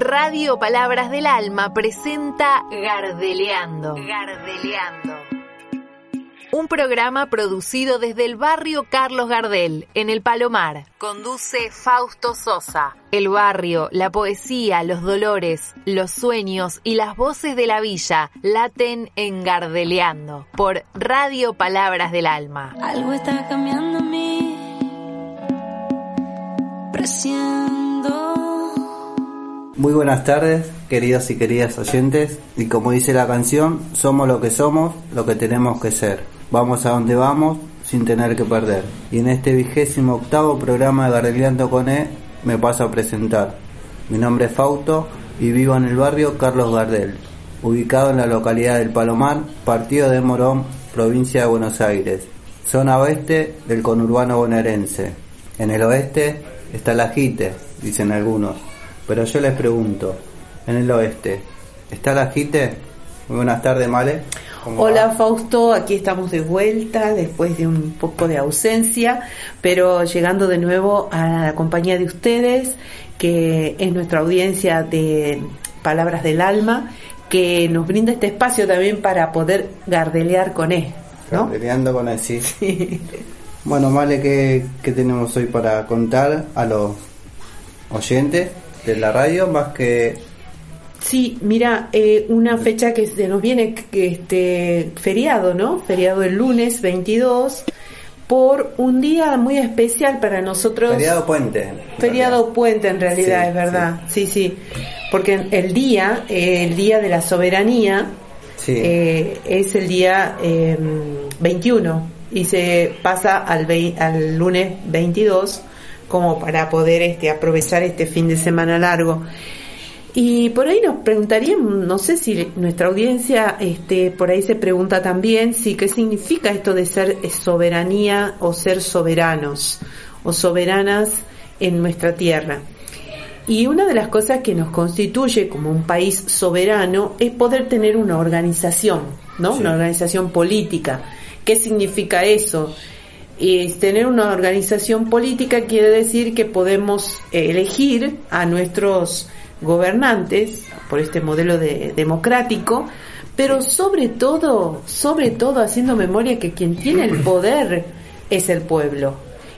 Radio Palabras del Alma presenta Gardeleando. Gardeleando. Un programa producido desde el barrio Carlos Gardel, en el Palomar. Conduce Fausto Sosa. El barrio, la poesía, los dolores, los sueños y las voces de la villa laten en Gardeleando por Radio Palabras del Alma. Algo está cambiando en mí. Muy buenas tardes, queridos y queridas oyentes. Y como dice la canción, somos lo que somos, lo que tenemos que ser. Vamos a donde vamos sin tener que perder. Y en este vigésimo octavo programa de Gardeliando con E me paso a presentar. Mi nombre es Fausto y vivo en el barrio Carlos Gardel, ubicado en la localidad del Palomar, partido de Morón, provincia de Buenos Aires, zona oeste del conurbano bonaerense. En el oeste está la Jite, dicen algunos. Pero yo les pregunto, en el oeste, ¿está la JITE? Muy buenas tardes, Male. ¿Cómo Hola va? Fausto, aquí estamos de vuelta después de un poco de ausencia, pero llegando de nuevo a la compañía de ustedes, que es nuestra audiencia de Palabras del Alma, que nos brinda este espacio también para poder gardelear con él, ¿no? Peleando con el sí. Bueno, Male, ¿qué, ¿qué tenemos hoy para contar a los oyentes de la radio? Más que Sí, mira, eh, una fecha que se nos viene, que este feriado, ¿no? Feriado el lunes 22, por un día muy especial para nosotros. feriado puente. en Feriado realidad. puente en realidad, Sí, es verdad. Sí, sí. Porque el día, eh, el día de la soberanía, Sí. eh, es el día eh, 21 y se pasa al, vei- al lunes 22 como para poder este, aprovechar este fin de semana largo. Y por ahí nos preguntarían, no sé si nuestra audiencia este, por ahí se pregunta también si qué significa esto de ser soberanía o ser soberanos o soberanas en nuestra tierra. Y una de las cosas que nos constituye como un país soberano es poder tener una organización, ¿no? Sí. Una organización política. ¿Qué significa eso? Es tener una organización política quiere decir que podemos elegir a nuestros gobernantes por este modelo de- democrático, pero sobre todo, sobre todo haciendo memoria que quien tiene el poder es el pueblo.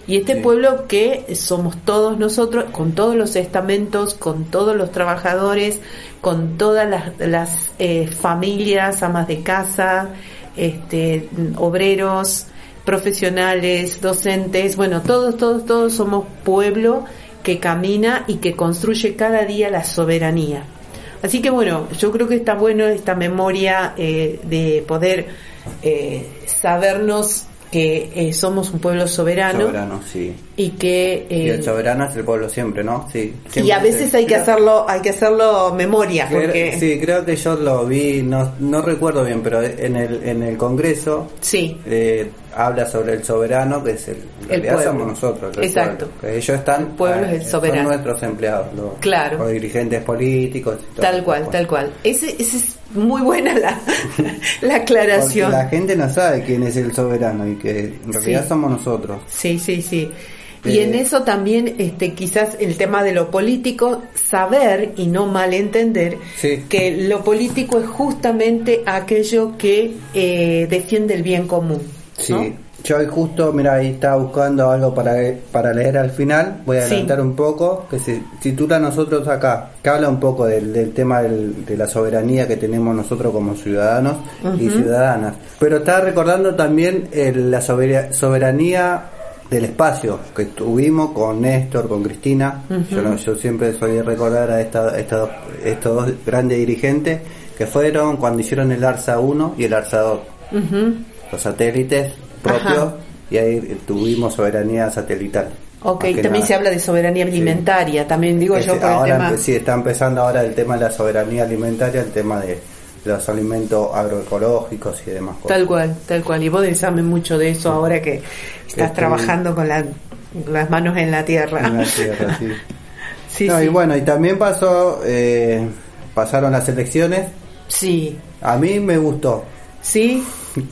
Y este Sí. pueblo que somos todos nosotros, con todos los estamentos, con todos los trabajadores, con todas las, las, eh, familias, amas de casa, este, obreros, profesionales, docentes, bueno, todos, todos, todos somos pueblo que camina y que construye cada día la soberanía. Así que bueno, yo creo que está bueno esta memoria eh, de poder eh, sabernos que eh, somos un pueblo soberano, Soberano, sí. y que Y eh, el soberano es el pueblo siempre, ¿no? Sí. y a veces hay que hacerlo hay que hacerlo memoria creo- porque Sí, creo que yo lo vi, no, no recuerdo bien, pero en el, en el Congreso sí eh, habla sobre el soberano, que es el, en El realidad pueblo. somos nosotros. el Exacto. pueblo. Que ellos están, El pueblo es el eh, soberano. Son nuestros empleados, los, Claro. los dirigentes políticos. y todo tal cual tal cual ese, ese es muy buena la, la Porque aclaración la gente no sabe quién es el soberano y que en realidad Sí. somos nosotros. Sí, sí, sí. Y Eh, en eso también, este, quizás el tema de lo político, saber y no malentender Sí. que lo político es justamente aquello que eh, defiende el bien común. Sí. Yo hoy justo, mira, ahí estaba buscando algo para, para leer al final, voy a Sí. adelantar un poco, que se titula Nosotros acá, que habla un poco del, del tema del- de la soberanía que tenemos nosotros como ciudadanos y ciudadanas. Pero estaba recordando también el- la sobera- soberanía del espacio que tuvimos con Néstor, con Cristina. yo, no- yo siempre solía recordar a esta- esta estos dos grandes dirigentes que fueron cuando hicieron el ARSA 1 y el ARSA 2 Ujú. los satélites propios Ajá. y ahí tuvimos soberanía satelital. Ok, también nada. se habla de soberanía alimentaria, también digo yo Este, por el ahora tema... empe- sí, está empezando ahora el tema de la soberanía alimentaria, el tema de los alimentos agroecológicos y demás cosas. Tal cual, tal cual. Y vos sabes mucho de eso ahora que estás Estoy- trabajando con la- las manos en la tierra. En la tierra, sí. Sí, No, sí. Y bueno, y también pasó, eh, pasaron las elecciones. Sí, A mí me gustó. sí.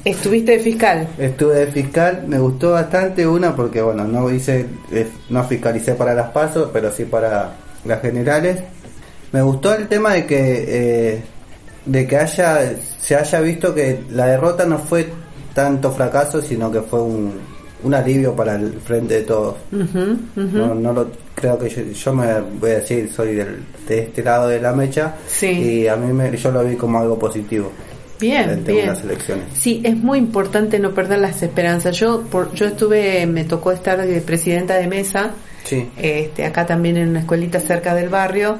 Estuviste de fiscal. Estuve de fiscal, me gustó bastante una porque bueno, no hice, eh, no fiscalicé para las pasos, pero sí para las generales. Me gustó el tema de que eh, de que haya se haya visto que la derrota no fue tanto fracaso, sino que fue un, un alivio para el frente de todos. No, no lo creo que yo, yo me voy a decir soy del, de este lado de la mecha Sí. y a mí me, yo lo vi como algo positivo. Bien, de bien. elecciones. Sí, es muy importante no perder las esperanzas. Yo, por, yo estuve, me tocó estar de presidenta de mesa, Sí. este, acá también en una escuelita cerca del barrio,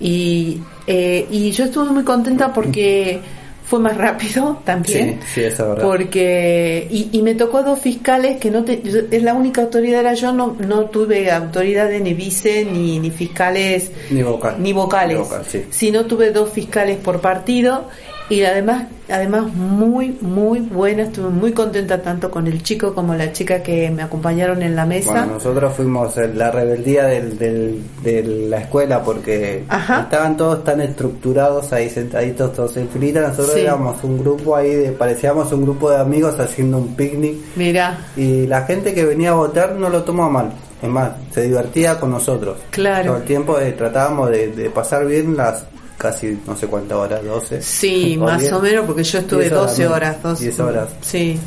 y, eh, y yo estuve muy contenta porque fue más rápido también. Sí, sí, eso es verdad. Porque, y, y me tocó dos fiscales que no te, es la única autoridad era yo, no, no tuve autoridades ni vice ni, ni fiscales Ni vocal. ni vocales, Ni vocal, sí. sino tuve dos fiscales por partido y además además muy muy buena, estuve muy contenta tanto con el chico como la chica que me acompañaron en la mesa. Bueno, nosotros fuimos la rebeldía del, del- de la escuela porque Ajá. estaban todos tan estructurados ahí sentaditos todos en filita. Nosotros Sí. éramos un grupo ahí, de, parecíamos un grupo de amigos haciendo un picnic Mira, y la gente que venía a votar no lo tomó mal. Es más, se divertía con nosotros. Claro. Todo el tiempo eh, tratábamos de, de pasar bien las casi no sé cuántas horas, 12. sí, O más o menos porque yo estuve 10 horas, 12 ¿no? horas, 12. 10 horas. Sí.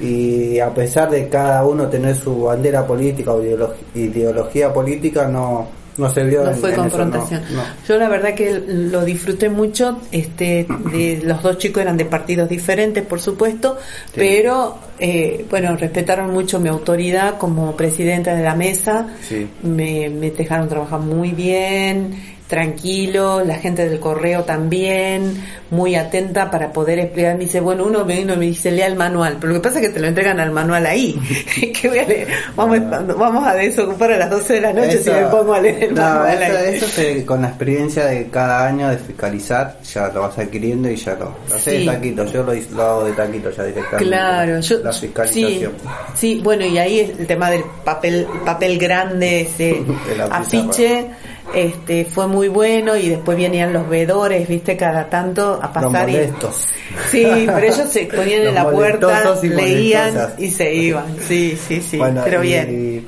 y a pesar de cada uno tener su bandera política o ideolo- ideología política no no se vio no fue en eso, confrontación. no, no. Yo la verdad que lo disfruté mucho. Este, de, los dos chicos eran de partidos diferentes, por supuesto, Sí. pero eh, bueno, respetaron mucho mi autoridad como presidenta de la mesa. Sí. Me, me dejaron trabajar muy bien, tranquilo. La gente del correo también, muy atenta para poder explicar. Me dice, bueno, uno me y me dice, lea el manual. Pero lo que pasa es que te lo entregan al manual ahí. ¿Qué voy a leer? Vamos, vamos a desocupar a las 12 de la noche si me pongo a leer el no, manual eso, ahí. eso con la experiencia de cada año de fiscalizar ya lo vas adquiriendo y ya lo, lo haces Sí. de taquito yo lo, lo hago de taquito ya directamente Claro, yo la fiscalización sí, bueno, y ahí es el tema del papel papel grande, ese afiche, este fue muy bueno y después venían los veedores, viste, cada tanto a los pasar y molestos Sí, pero ellos se ponían en Los la puerta, y leían molestosas. y se iban. Sí, sí, sí, Bueno, pero y- bien.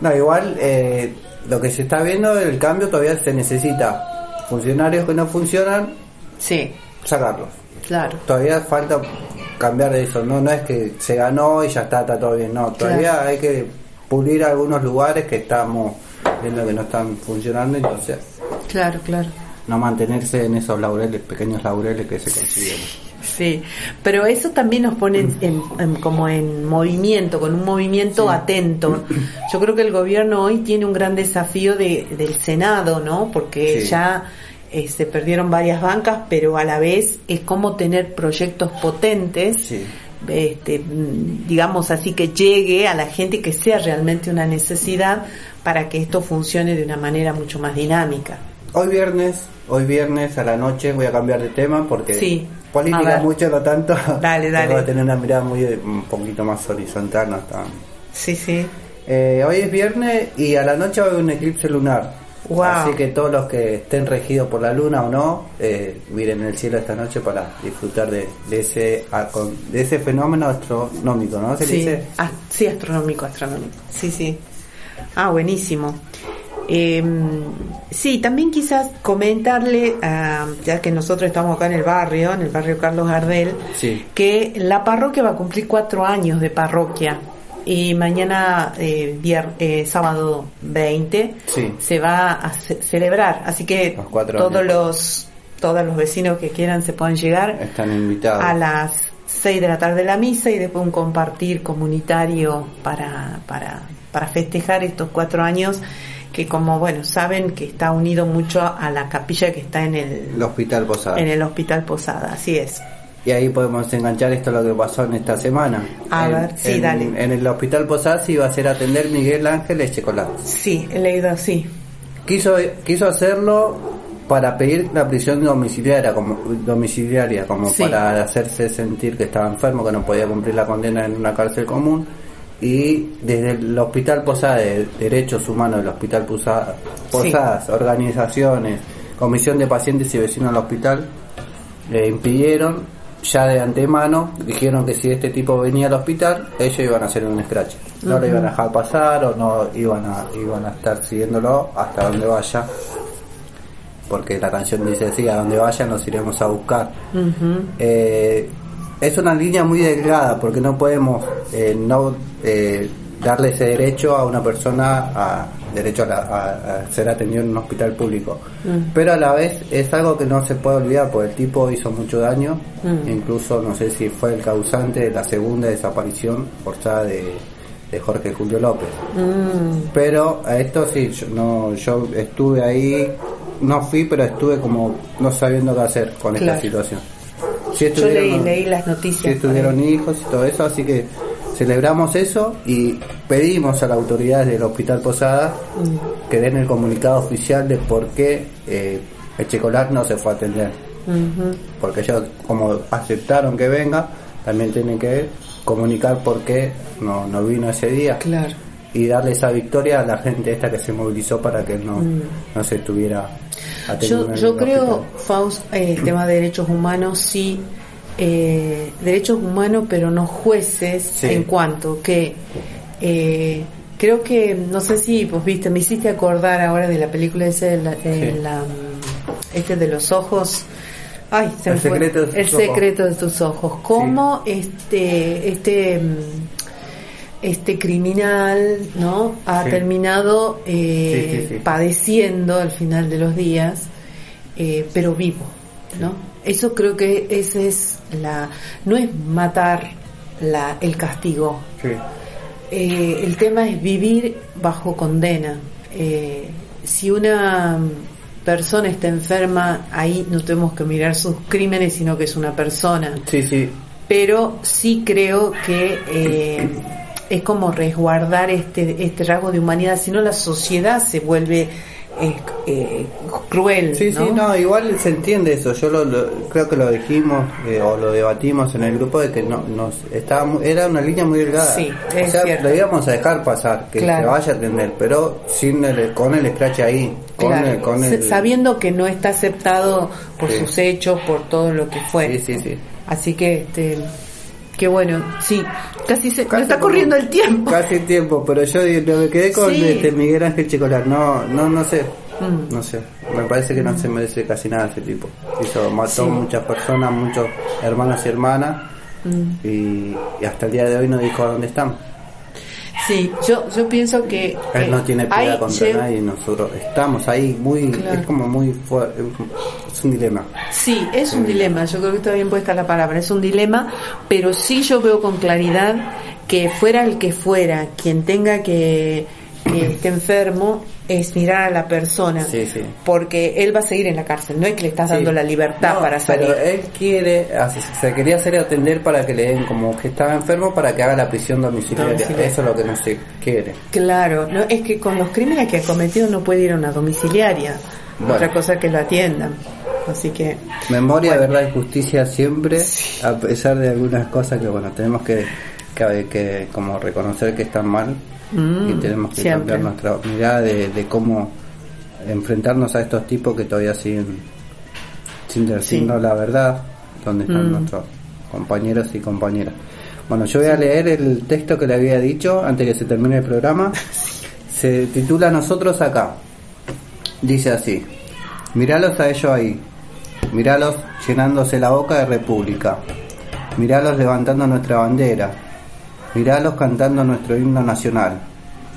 no, igual eh, lo que se está viendo, el cambio todavía se necesita. Funcionarios que no funcionan, Sí, sacarlos. claro. Todavía falta cambiar eso, no no es que se ganó y ya está, está todo bien, no, todavía Claro. hay que pulir algunos lugares que estamos viendo que no están funcionando, entonces Claro, claro. no mantenerse en esos laureles, pequeños laureles que se consiguen. Sí, pero eso también nos pone en, en- como en movimiento, con un movimiento atento. Yo creo que el gobierno hoy tiene un gran desafío de, del Senado, ¿no? Porque Sí. ya eh, se perdieron varias bancas, pero a la vez es como tener proyectos potentes, Sí. Este, digamos así, que llegue a la gente que sea realmente una necesidad para que esto funcione de una manera mucho más dinámica. Hoy viernes, hoy viernes a la noche voy a cambiar de tema porque Sí, política mucho no tanto. Dale, dale. Voy a tener una mirada muy un poquito más horizontal, no tan. Sí, sí. Eh, hoy es viernes y a la noche va a haber un eclipse lunar. Wow. Así que todos los que estén regidos por la luna o no, eh, miren el cielo esta noche para disfrutar de, de ese de ese fenómeno astronómico, ¿no? Se Sí, dice. ah, sí, astronómico, astronómico. Sí, sí. Ah, buenísimo. Eh, sí, también quizás comentarle, ah, ya que nosotros estamos acá en el barrio, en el barrio Carlos Gardel, Sí. que la parroquia va a cumplir cuatro años de parroquia y mañana, eh, vier- eh, sábado 20, Sí. se va a ce- celebrar. Así que Los todos años. los todos los vecinos que quieran se pueden llegar Están invitados. a las 6 de la tarde la misa y después un compartir comunitario para, para, para festejar estos cuatro años que como bueno saben que está unido mucho a la capilla que está en el, El hospital Posada. en el hospital Posada, así es. Y ahí podemos enganchar esto a lo que pasó en esta semana. A En- ver, sí, en, dale. En el hospital Posada se iba a hacer atender Miguel Ángel Echecolá. Sí, he leído así. Quiso, quiso hacerlo para pedir la prisión domiciliaria como, domiciliaria, como Sí. para hacerse sentir que estaba enfermo, que no podía cumplir la condena en una cárcel común. Y desde el Hospital Posada de Derechos Humanos del Hospital Posada, Posadas, organizaciones, Comisión de Pacientes y Vecinos del Hospital, le impidieron ya de antemano, dijeron que si este tipo venía al hospital, ellos iban a hacer un scratch. No lo iban a dejar pasar o no iban a, iban a estar siguiéndolo hasta donde vaya. porque la canción dice así, a donde vayan nos iremos a buscar. Ujú. Eh, es una línea muy delgada porque no podemos eh, no eh, darle ese derecho a una persona a derecho a, la- a- a ser atendido en un hospital público Mm. pero a la vez es algo que no se puede olvidar porque el tipo hizo mucho daño Mm. incluso no sé si fue el causante de la segunda desaparición forzada de, de Jorge Julio López Mm. pero a esto sí, yo, no, yo estuve ahí, no fui, pero estuve como no sabiendo qué hacer con Claro. esta situación. Sí Yo leí, las noticias. estuvieron hijos y todo eso, así que celebramos eso y pedimos a las autoridades del Hospital Posada Mm. que den el comunicado oficial de por qué eh, el Checolar no se fue a atender. Porque ellos, como aceptaron que venga, también tienen que comunicar por qué no, no vino ese día Claro. y darle esa victoria a la gente esta que se movilizó para que no, Mm. no se estuviera atendiendo Yo, yo creo, hospital. Faust, eh, el tema de derechos humanos, sí, eh, derechos humanos, pero no jueces, Sí. en cuanto que eh, creo que, no sé si vos viste, me hiciste acordar ahora de la película ese, de la- de Sí. la, este de los ojos. Ay, se El me fue. secreto de tus ojos. de tus ojos. Cómo este, este, mm, este criminal, ¿no? Ha terminado eh, padeciendo al final de los días, eh, pero vivo, ¿no? Eso creo que ese es la, no es matar la, el castigo. Sí. Eh, el tema es vivir bajo condena. Eh, si una persona está enferma, ahí no tenemos que mirar sus crímenes, sino que es una persona sí, sí, pero sí creo que eh, es como resguardar este este rasgo de humanidad, si no la sociedad se vuelve eh, eh, cruel. Sí, sí, no, igual se entiende eso. Yo lo, lo- creo que lo dijimos eh, o lo debatimos en el grupo de que no nos estaba era una línea muy delgada. Sí, o es sea, cierto. lo íbamos a dejar pasar, que Claro. se vaya a atender, pero sin el, con el scratch ahí, con Claro, el, con el- sabiendo que no está aceptado por Sí. sus hechos, por todo lo que fue. Sí, sí, sí. Así que, este, qué bueno, sí, casi se Casi me está como- corriendo el tiempo. Casi tiempo, pero yo me quedé con Sí. este Miguel Ángel Chicolar. No, no, no sé. Mm. No sé. Me parece que no se merece casi nada ese tipo. Hizo, mató Sí. muchas personas, muchos hermanos y hermanas. Mm. Y, y hasta el día de hoy no dijo dónde están. Sí, yo, yo pienso que... Él no tiene piedad contra nadie nosotros estamos ahí muy, Claro. es como muy fuerte, es un dilema. Sí, es un dilema, yo creo que está bien puesta la palabra, es un dilema, pero sí yo veo con claridad que fuera el que fuera, quien tenga que, que esté enfermo, es mirar a la persona, Sí, sí. porque él va a seguir en la cárcel, no es que le estás dando la libertad No, para salir. Pero él quiere, se quería hacer atender para que le den como que estaba enfermo para que haga la prisión domiciliaria. Domiciliaria. Eso es lo que no se quiere. Claro, no, es que con los crímenes que ha cometido no puede ir a una domiciliaria, Bueno. otra cosa que lo atiendan. Así que, Memoria, verdad y justicia siempre, a pesar de algunas cosas que bueno tenemos que, que, que como reconocer que están mal Mm, y tenemos que siempre. cambiar nuestra mirada de, de cómo enfrentarnos a estos tipos que todavía siguen sin decirnos la verdad, donde están Mm. nuestros compañeros y compañeras. Bueno, yo voy a leer el texto que le había dicho antes que se termine el programa. Se titula Nosotros acá. Dice así. Míralos a ellos ahí. Míralos llenándose la boca de república. Míralos levantando nuestra bandera. Míralos cantando nuestro himno nacional.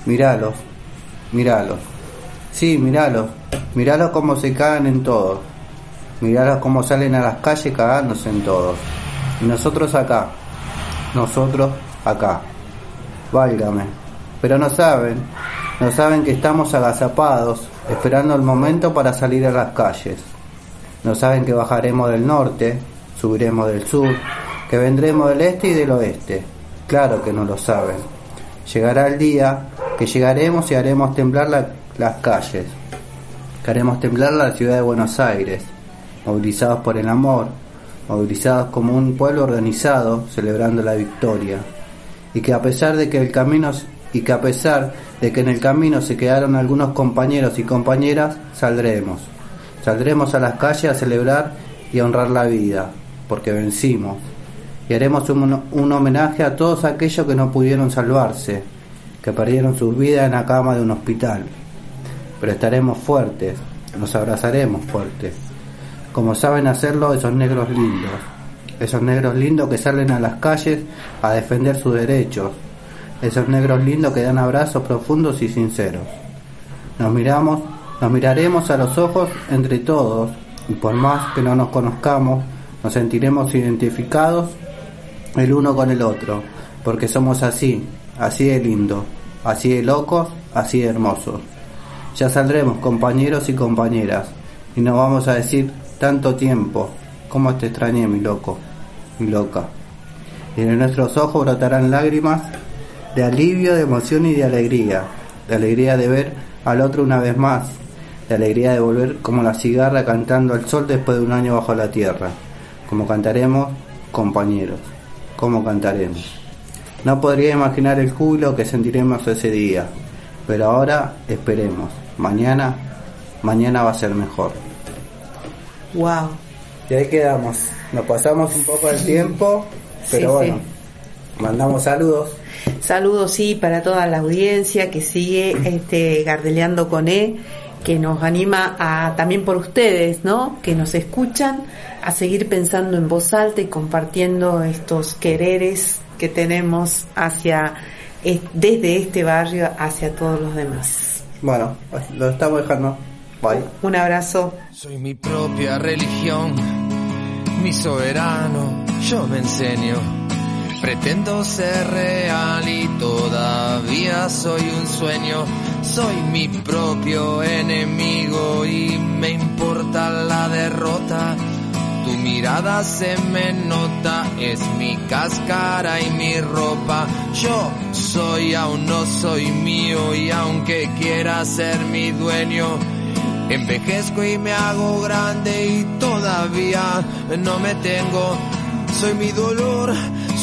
Míralos. Míralos. Sí, míralos. Míralos cómo se cagan en todos. Míralos cómo salen a las calles cagándose en todos. Y nosotros acá. Nosotros acá. Válgame. Pero no saben. No saben que estamos agazapados, esperando el momento para salir a las calles. No saben que bajaremos del norte, subiremos del sur, que vendremos del este y del oeste. Claro que no lo saben. Llegará el día que llegaremos y haremos temblar la- las calles. Que haremos temblar la ciudad de Buenos Aires, movilizados por el amor, movilizados como un pueblo organizado, celebrando la victoria. Y que a pesar de que el camino y que a pesar de que en el camino se quedaron algunos compañeros y compañeras, saldremos. Saldremos a las calles a celebrar y a honrar la vida, porque vencimos. Y haremos un, un homenaje a todos aquellos que no pudieron salvarse, que perdieron sus vidas en la cama de un hospital. Pero estaremos fuertes, nos abrazaremos fuerte, como saben hacerlo esos negros lindos, esos negros lindos que salen a las calles a defender sus derechos, esos negros lindos que dan abrazos profundos y sinceros. Nos miramos, nos miraremos a los ojos entre todos y por más que no nos conozcamos, nos sentiremos identificados el uno con el otro, porque somos así, así de lindo, así de locos, así de hermosos. Ya saldremos compañeros y compañeras, y nos vamos a decir tanto tiempo, cómo te extrañé mi loco, mi loca. Y en nuestros ojos brotarán lágrimas de alivio, de emoción y de alegría, de alegría de ver al otro una vez más, de alegría de volver como la cigarra cantando al sol después de un año bajo la tierra, como cantaremos compañeros, como cantaremos. No podría imaginar el júbilo que sentiremos ese día, pero ahora esperemos. Mañana, mañana va a ser mejor. Wow. Y ahí quedamos. Nos pasamos un poco el tiempo, pero Sí, bueno, mandamos saludos. Saludos, sí, para toda la audiencia que sigue este, Gardeleando con E, que nos anima a, también por ustedes, ¿no? Que nos escuchan, a seguir pensando en voz alta y compartiendo estos quereres que tenemos hacia, es- desde este barrio hacia todos los demás. Bueno, lo estamos dejando. Bye. Un abrazo. Soy mi propia religión, mi soberano, yo me enseño. Pretendo ser real y todavía soy un sueño. Soy mi propio enemigo y me importa la derrota. Tu mirada se me nota, es mi cáscara y mi ropa. Yo soy, aún no soy mío y aunque quiera ser mi dueño, Envejezco y me hago grande y todavía no me tengo. Soy mi dolor,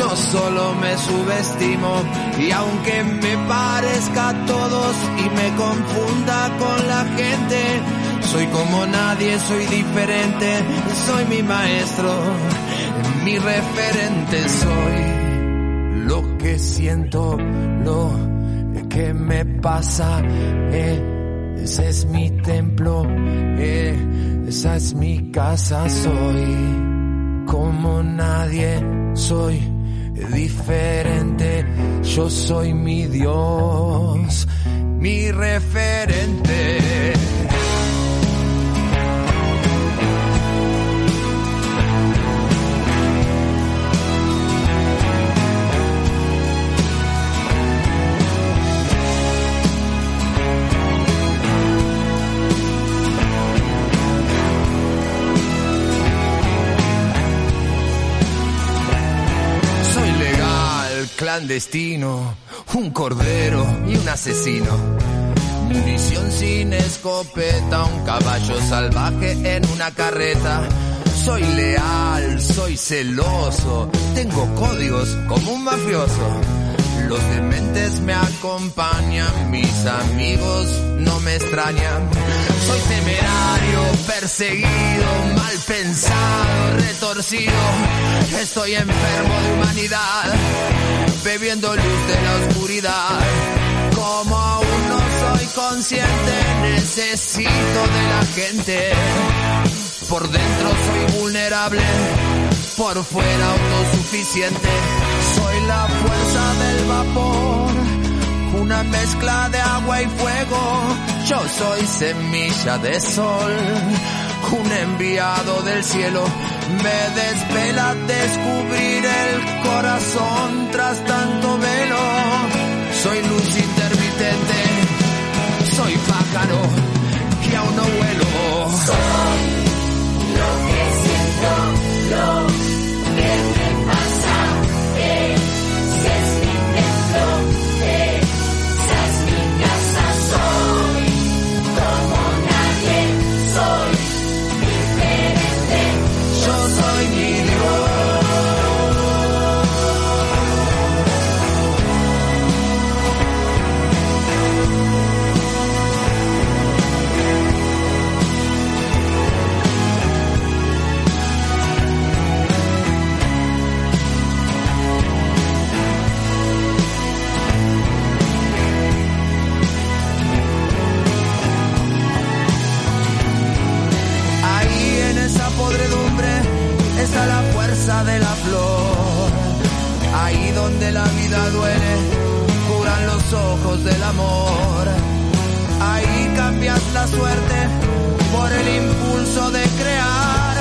yo solo me subestimo. Y aunque me parezca a todos y me confunda con la gente, soy como nadie, soy diferente, soy mi maestro, mi referente soy. Lo que siento, lo que me pasa, eh, ese es mi templo, eh, esa es mi casa, soy como nadie, soy diferente, yo soy mi Dios, mi referente. Clandestino, un cordero y un asesino. Munición sin escopeta, un caballo salvaje en una carreta. Soy leal, soy celoso, tengo códigos como un mafioso. Los dementes me acompañan, mis amigos no me extrañan. Soy temerario, perseguido, mal pensado, retorcido. Estoy enfermo de humanidad, bebiendo luz de la oscuridad. Como aún no soy consciente, necesito de la gente. Por dentro soy vulnerable, por fuera autosuficiente. La fuerza del vapor, una mezcla de agua y fuego. Yo soy semilla de sol, un enviado del cielo. Me desvela descubrir el corazón tras tanto velo. Suerte por el impulso de crear.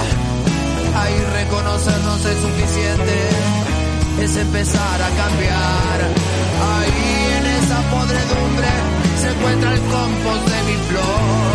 Ahí reconocernos es suficiente, es empezar a cambiar. Ahí en esa podredumbre se encuentra el compost de mi flor.